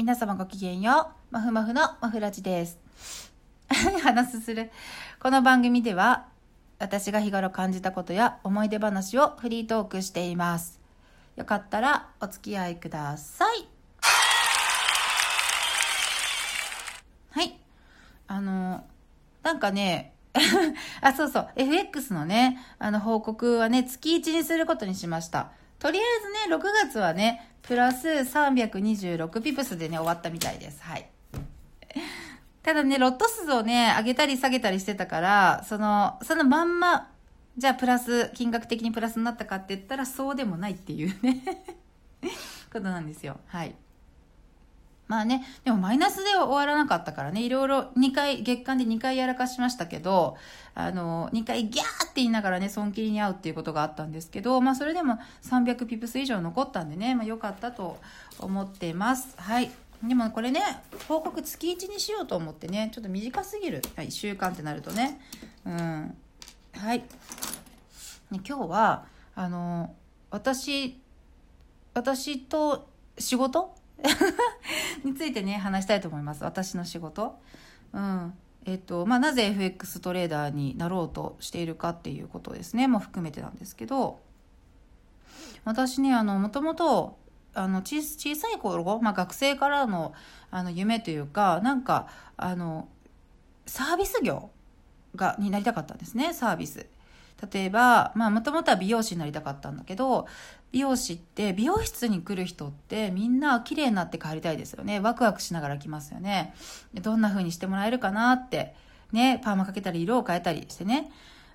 皆様ごきげんよう。まふまふのまふらじです。話すする。この番組では、私が日頃感じたことや思い出話をフリートークしています。よかったらお付き合いください。はい。あの、なんかね、あ、そうそう、FX のね、あの報告はね、月1にすることにしました。とりあえずね、6月はね、プラス326ピプスでね、終わったみたいです。はい。ただね、ロット数をね、上げたり下げたりしてたから、その、そのまんま、じゃあプラス、金額的にプラスになったかって言ったら、そうでもないっていうね、ことなんですよ。はい。まあね、でもマイナスでは終わらなかったからね、いろいろ2回、月間で2回やらかしましたけど、あの、2回ギャーって言いながらね、損切りに合うっていうことがあったんですけど、まあそれでも300ピプス以上残ったんでね、まあ良かったと思ってます。はい。でもこれね、報告月1にしようと思ってね、ちょっと短すぎる。はい、1週間ってなるとね。うん。はい。ね今日は、あの、私、私と仕事 についてね、話したいと思います。私の仕事。うん。えっと、まあ、なぜ FX トレーダーになろうとしているかっていうことですね。も含めてなんですけど、私ね、あの、もともと、あの小小さい頃、まあ、学生からのあの夢というかなんかあのサービス業がになりたかったんですねサービス例えばもともとは美容師になりたかったんだけど美容師って美容室に来る人ってみんな綺麗になって帰りたいですよね。ワクワクしながら来ますよね。どんな風にしてもらえるかなってねパーマかけたり色を変えたりしてね。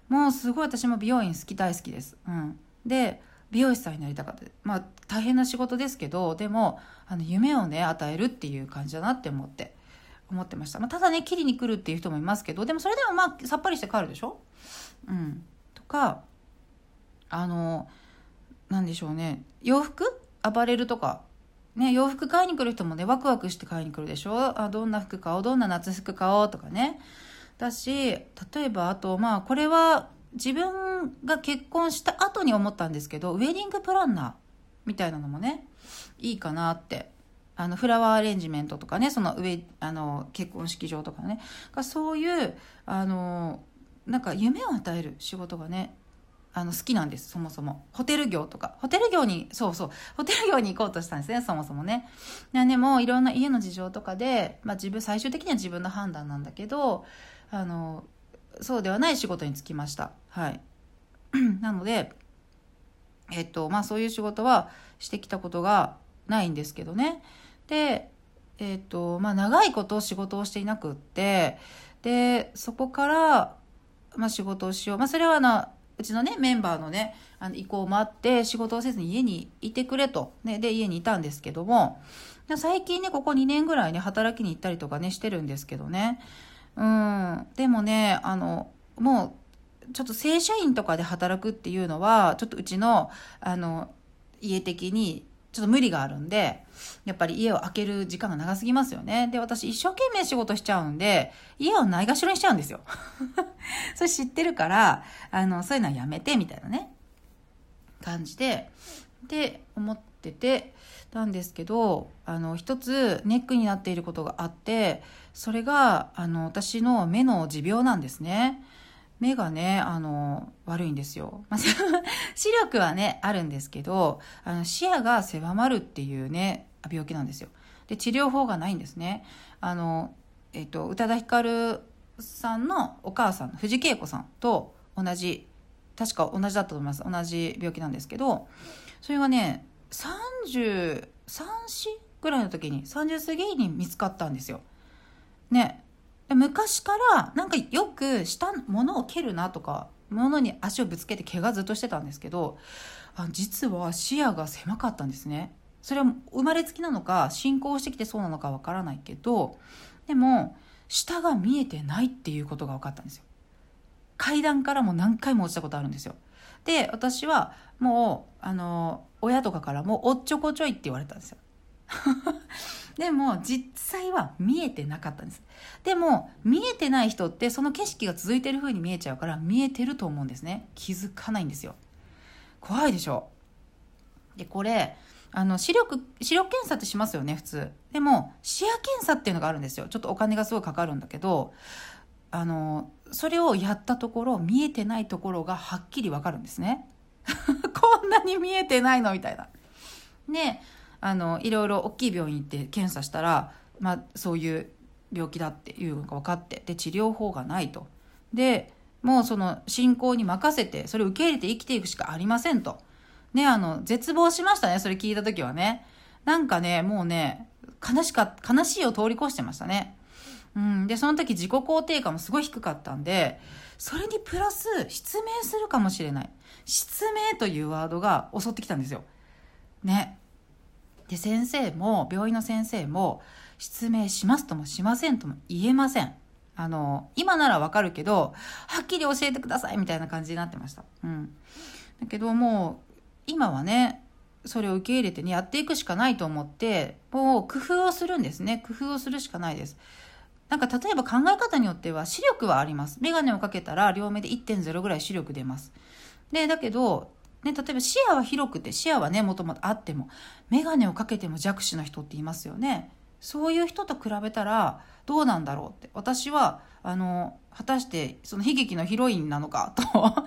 もうすごい私も美容院好き大好きです。うん。で美容師さんになりたかった。まあ大変な仕事ですけどでもあの夢をね与えるっていう感じだなって思って思ってました、まあ、ただね切りに来るっていう人もいますけどでもそれでもまあさっぱりして帰るでしょ？うん。とかあのなんでしょうね。洋服？アパレルとか。ね洋服買いに来る人もねワクワクして買いに来るでしょ？あどんな服買おう？どんな夏服買おう？とかね。だし例えばあとまあこれは自分が結婚した後に思ったんですけどウェディングプランナーみたいなのもねいいかなって。あのフラワーアレンジメントとかねその上あの結婚式場とかね。そういうあのなんか夢を与える仕事がねあの好きなんですそもそもホテル業とかホテル業にそうそうホテル業に行こうとしたんですねそもそもねでもいろんな家の事情とかで、まあ、自分最終的には自分の判断なんだけどあのそうではない仕事に就きました。はい。なので、えっと、まあそういう仕事はしてきたことがないんですけどね。で、えっと、まあ長いこと仕事をしていなくって、で、そこから、まあ仕事をしよう。まあそれはあの、うちのね、メンバーのね、あの意向もあって、仕事をせずに家にいてくれと。ね、で、家にいたんですけども、最近ね、ここ2年ぐらいね、働きに行ったりとかね、してるんですけどね。うん。でもね、あの、もう、ちょっと正社員とかで働くっていうのは、ちょっとうちの、あの、家的に、ちょっと無理があるんで、やっぱり家を空ける時間が長すぎますよね。で、私一生懸命仕事しちゃうんで、家をないがしろにしちゃうんですよ。それ知ってるから、あの、そういうのはやめて、みたいなね、感じで、で、思ってて、なんですけど、あの、一つネックになっていることがあって、それが、あの、私の目の持病なんですね。目がね、あの、悪いんですよ。視力はね、あるんですけど、あの、視野が狭まるっていうね、病気なんですよ。で、治療法がないんですね。あの、えっと、宇多田ヒカルさんのお母さん、藤恵子さんと同じ、確か同じだったと思います。同じ病気なんですけど、それがね、33、4ぐらいの時に、30過ぎに見つかったんですよ。ね。昔からなんかよくしたものを蹴るなとか物に足をぶつけて怪我ずっとしてたんですけどあ実は視野が狭かったんですね。それは生まれつきなのか進行してきてそうなのかわからないけどでも下が見えてないっていうことが分かったんですよ。階段からも何回も落ちたことあるんですよ。で私はもうあの親とかからもおっちょこちょいって言われたんですよ。でも実際は見えてなかったんです。でも見えてない人ってその景色が続いてる風に見えちゃうから見えてると思うんですね。気づかないんですよ。怖いでしょで、これ、あの視力視力検査ってしますよね普通でも視野検査っていうのがあるんですよちょっとお金がすごいかかるんだけどあのそれをやったところ見えてないところがはっきりわかるんですね こんなに見えてないのみたいなであのいろいろ大きい病院行って検査したら、まあ、そういう病気だっていうのが分かってで治療法がないと。でもうその信仰に任せてそれを受け入れて生きていくしかありませんと。ねあの絶望しましたねそれ聞いた時はね。なんかねもうね悲しか悲しいを通り越してましたね。うん、でその時自己肯定感もすごい低かったんでそれにプラス失明するかもしれない。失明というワードが襲ってきたんですよ。ね。で先生も病院の先生も失明しますともしませんとも言えません。あの今ならわかるけどはっきり教えてくださいみたいな感じになってました。うん。だけどもう今はねそれを受け入れてねやっていくしかないと思ってもう工夫をするんですね。工夫をするしかないです。なんか例えば考え方によっては視力はあります。眼鏡をかけたら両目で1.0ぐらい視力出ます。でだけどね、例えば視野は広くて視野はねもともとあっても眼鏡をかけても弱視な人っていますよね。そういう人と比べたらどうなんだろうって。私はあの果たしてその悲劇のヒロインなのかと。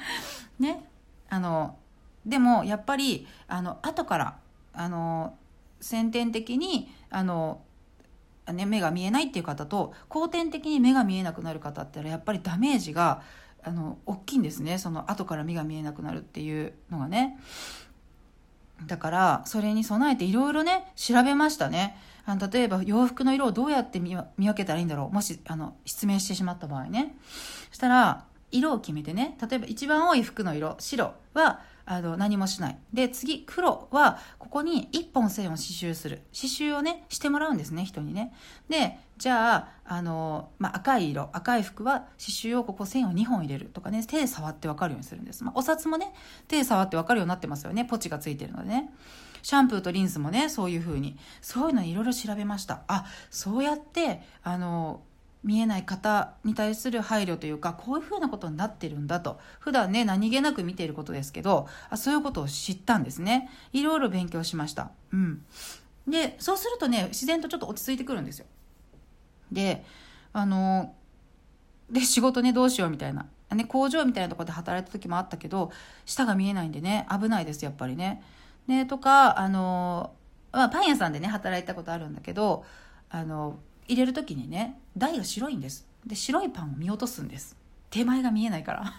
ね。あのでもやっぱりあの後からあの先天的にあの、ね、目が見えないっていう方と後天的に目が見えなくなる方ってのはやっぱりダメージがあの大きいんですね。その後から目が見えなくなるっていうのがね。だからそれに備えていろいろね調べましたね。あの例えば洋服の色をどうやって見分けたらいいんだろう。もしあの失明してしまった場合ね。そしたら色を決めてね。例えば一番多い服の色白はあの何もしない。で次黒はここに1本線を刺繍する。刺繍をねしてもらうんですね人にね。でじゃああの、まあ、赤い色赤い服は刺繍をここ線を2本入れるとかね手触って分かるようにするんです、まあ、お札もね手触って分かるようになってますよね。ポチがついてるのでね。シャンプーとリンスもねそういう風に。そういうのいろいろ調べました。あそうやってあの見えない方に対する配慮というかこういうふうなことになってるんだと。普段ね何気なく見ていることですけどあそういうことを知ったんですね。いろいろ勉強しました。うん。でそうするとね自然とちょっと落ち着いてくるんですよ。であので仕事ねどうしようみたいな、ね、工場みたいなところで働いた時もあったけど下が見えないんでね危ないですやっぱりね。ねとかあの、まあ、パン屋さんでね働いたことあるんだけどあの入れる時にね台が白いんです。で白いパンを見落とすんです。手前が見えないから。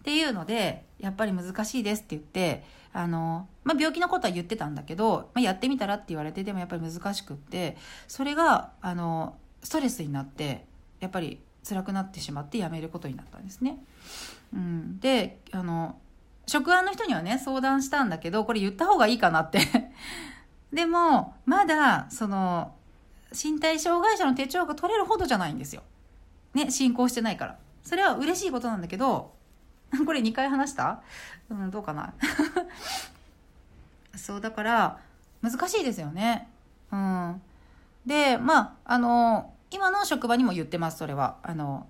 っていうのでやっぱり難しいですって言ってあの、まあ、病気のことは言ってたんだけど、まあ、やってみたらって言われてでもやっぱり難しくってそれがあのストレスになってやっぱり辛くなってしまってやめることになったんですね。うん、であの職案の人にはね相談したんだけどこれ言った方がいいかなって。でもまだその身体障害者の手帳が取れるほどじゃないんですよ。ね、進行してないから。それは嬉しいことなんだけど、これ2回話した？うん、どうかな？そう、だから、難しいですよね。うん。で、まあ、あの、今の職場にも言ってます、それは。あの、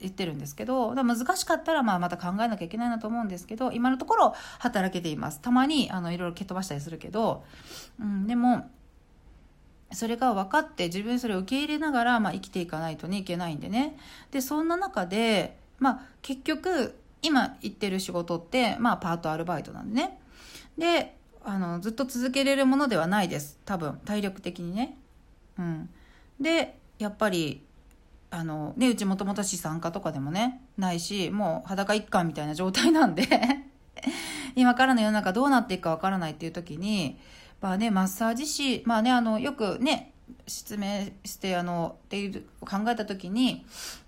言ってるんですけど、難しかったら、まあ、また考えなきゃいけないなと思うんですけど、今のところ働けています。たまに、あの、いろいろ蹴飛ばしたりするけど、うん、でも、それが分かって自分それを受け入れながら、まあ、生きていかないとねいけないんでね。でそんな中で、まあ、結局今行ってる仕事って、まあ、パートアルバイトなんでね。であのずっと続けれるものではないです。多分体力的にね。うん。でやっぱりあのねうちもともと資産家とかでもねないしもう裸一貫みたいな状態なんで 今からの世の中どうなっていくかわからないっていう時にまあね、マッサージ師、まあね、あの、よくね、失明してあのっていう考えた時に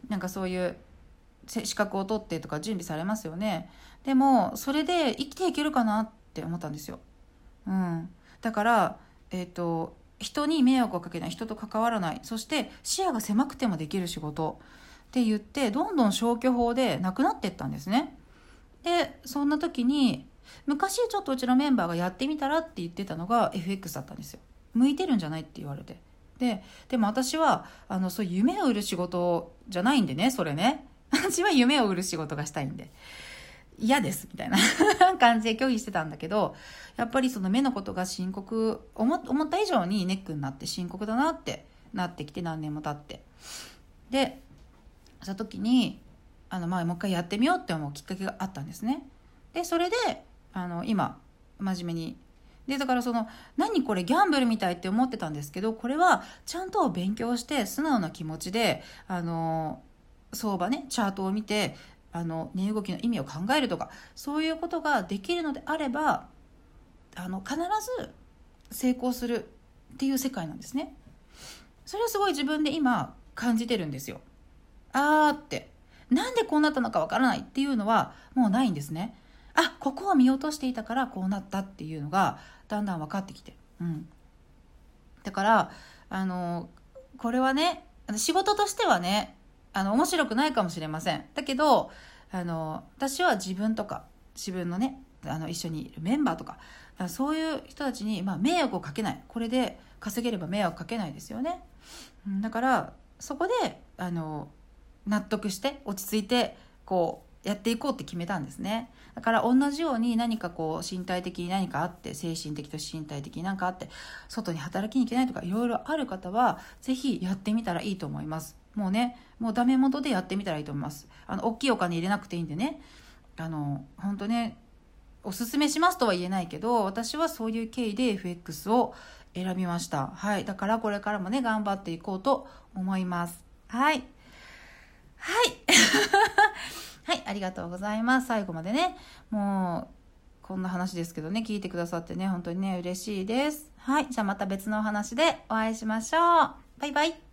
なんかそういう資格を取ってとか準備されますよね。でもそれで生きていけるかなって思ったんですよ、うん、だからえっ、ー、と人に迷惑をかけない人と関わらない。そして視野が狭くてもできる仕事。って言ってどんどん消去法でなくなっていったんですね。でそんな時に昔ちょっとうちのメンバーがやってみたらって言ってたのが FX だったんですよ。向いてるんじゃないって言われて。ででも私はあのそう夢を売る仕事じゃないんでねそれね。私は夢を売る仕事がしたいんで。嫌ですみたいな。感じで拒否してたんだけどやっぱりその目のことが深刻思思った以上にネックになって深刻だなってなってきて何年も経って。でその時にあの、まあ、もう一回やってみようって思うきっかけがあったんですね。でそれであの今真面目に。でだからその何これギャンブルみたいって思ってたんですけどこれはちゃんと勉強して素直な気持ちであの相場ねチャートを見てあの値動きの意味を考えるとかそういうことができるのであればあの必ず成功するっていう世界なんですね。それはすごい自分で今感じてるんですよ。あーって。なんでこうなったのかわからないっていうのはもうないんですね。あここを見落としていたからこうなったっていうのがだんだん分かってきて。うん。だからあのこれはね仕事としてはねあの面白くないかもしれません。だけどあの私は自分とか自分のねあの一緒にいるメンバーとかそういう人たちに、まあ、迷惑をかけない。これで稼げれば迷惑かけないですよね、だからそこであの納得して落ち着いてこうやっていこうって決めたんですね。だから同じように何かこう身体的に何かあって精神的と身体的に何かあって外に働きに行けないとかいろいろある方は是非やってみたらいいと思います。もうねもうダメ元でやってみたらいいと思います。あの大きいお金入れなくていいんでね。あの本当ねおすすめしますとは言えないけど私はそういう経緯で FX を選びました。はい。だからこれからもね頑張っていこうと思います。はい。はい。はい、ありがとうございます。最後までね、もう、こんな話ですけどね、聞いてくださってね、本当にね、嬉しいです。はい、じゃあまた別のお話でお会いしましょう。バイバイ。